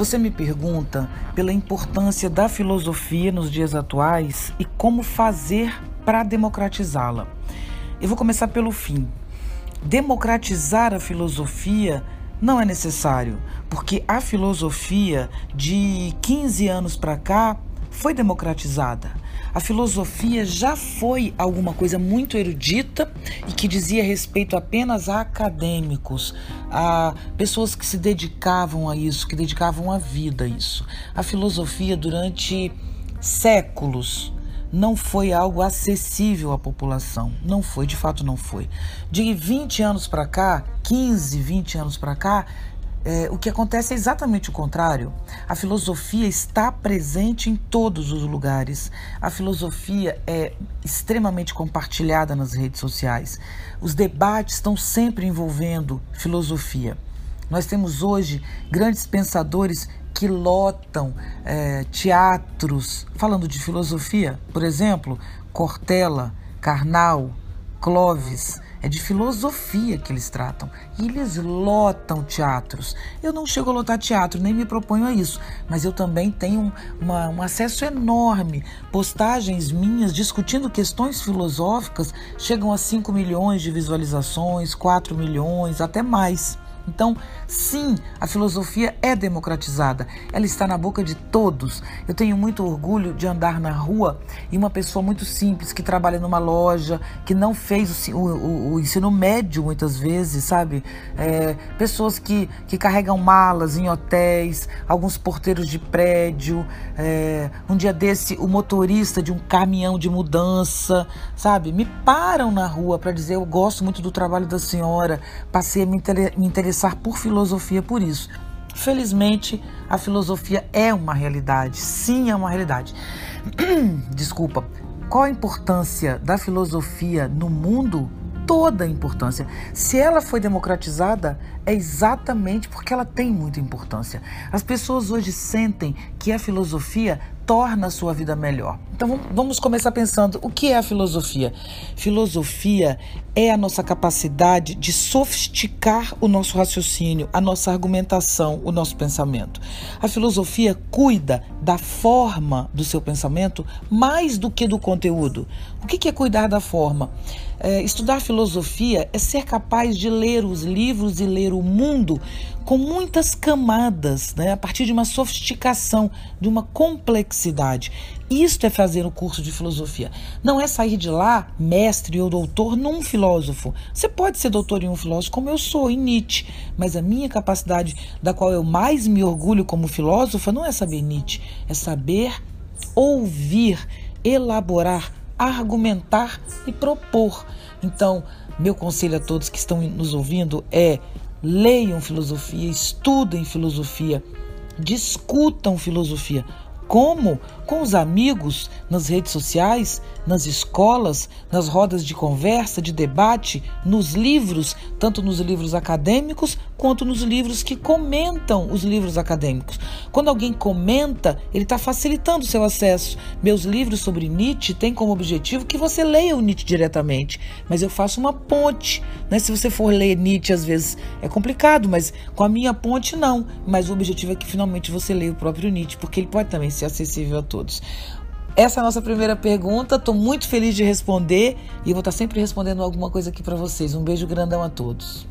Você me pergunta pela importância da filosofia nos dias atuais e como fazer para democratizá-la. Eu vou começar pelo fim. Democratizar a filosofia não é necessário, porque a filosofia de 15 anos para cá foi democratizada. A filosofia já foi alguma coisa muito erudita e que dizia respeito apenas a acadêmicos, a pessoas que se dedicavam a isso, que dedicavam a vida a isso. A filosofia durante séculos não foi algo acessível à população. Não foi, de fato não foi. De 20 anos para cá, 15, 20 anos para cá, é, o que acontece é exatamente o contrário. A filosofia está presente em todos os lugares. A filosofia é extremamente compartilhada nas redes sociais. Os debates estão sempre envolvendo filosofia. Nós temos hoje grandes pensadores que lotam é, teatros falando de filosofia. Por exemplo, Cortella, Karnal, Clovis é de filosofia que eles tratam. E eles lotam teatros. Eu não chego a lotar teatro, nem me proponho a isso. Mas eu também tenho uma, um acesso enorme. Postagens minhas discutindo questões filosóficas chegam a 5 milhões de visualizações, 4 milhões, até mais. Então, sim, a filosofia é democratizada, ela está na boca de todos. Eu tenho muito orgulho de andar na rua e uma pessoa muito simples que trabalha numa loja, que não fez o, o, o ensino médio muitas vezes, sabe? É, pessoas que, que carregam malas em hotéis, alguns porteiros de prédio. É, um dia desse, o motorista de um caminhão de mudança, sabe? Me param na rua para dizer: Eu gosto muito do trabalho da senhora, passei a me interessar interessar por filosofia por isso. Felizmente, a filosofia é uma realidade. Sim, é uma realidade. Desculpa. Qual a importância da filosofia no mundo? Toda a importância. Se ela foi democratizada, é exatamente porque ela tem muita importância. As pessoas hoje sentem que a filosofia torna a sua vida melhor. Então vamos começar pensando o que é a filosofia? Filosofia é a nossa capacidade de sofisticar o nosso raciocínio, a nossa argumentação, o nosso pensamento. A filosofia cuida da forma do seu pensamento mais do que do conteúdo. O que é cuidar da forma? É, estudar filosofia é ser capaz de ler os livros e ler o mundo com muitas camadas, né? a partir de uma sofisticação, de uma complexidade. Isto é fazer o curso de filosofia. Não é sair de lá mestre ou doutor num filósofo. Você pode ser doutor em um filósofo, como eu sou em Nietzsche, mas a minha capacidade, da qual eu mais me orgulho como filósofa, não é saber Nietzsche, é saber ouvir, elaborar, argumentar e propor. Então, meu conselho a todos que estão nos ouvindo é: leiam filosofia, estudem filosofia, discutam filosofia. Como? Com os amigos, nas redes sociais, nas escolas, nas rodas de conversa, de debate, nos livros, tanto nos livros acadêmicos quanto nos livros que comentam os livros acadêmicos. Quando alguém comenta, ele está facilitando o seu acesso. Meus livros sobre Nietzsche têm como objetivo que você leia o Nietzsche diretamente, mas eu faço uma ponte. Né? Se você for ler Nietzsche, às vezes é complicado, mas com a minha ponte, não. Mas o objetivo é que finalmente você leia o próprio Nietzsche, porque ele pode também ser acessível a todos. Essa é a nossa primeira pergunta. Estou muito feliz de responder e vou estar sempre respondendo alguma coisa aqui para vocês. Um beijo grandão a todos.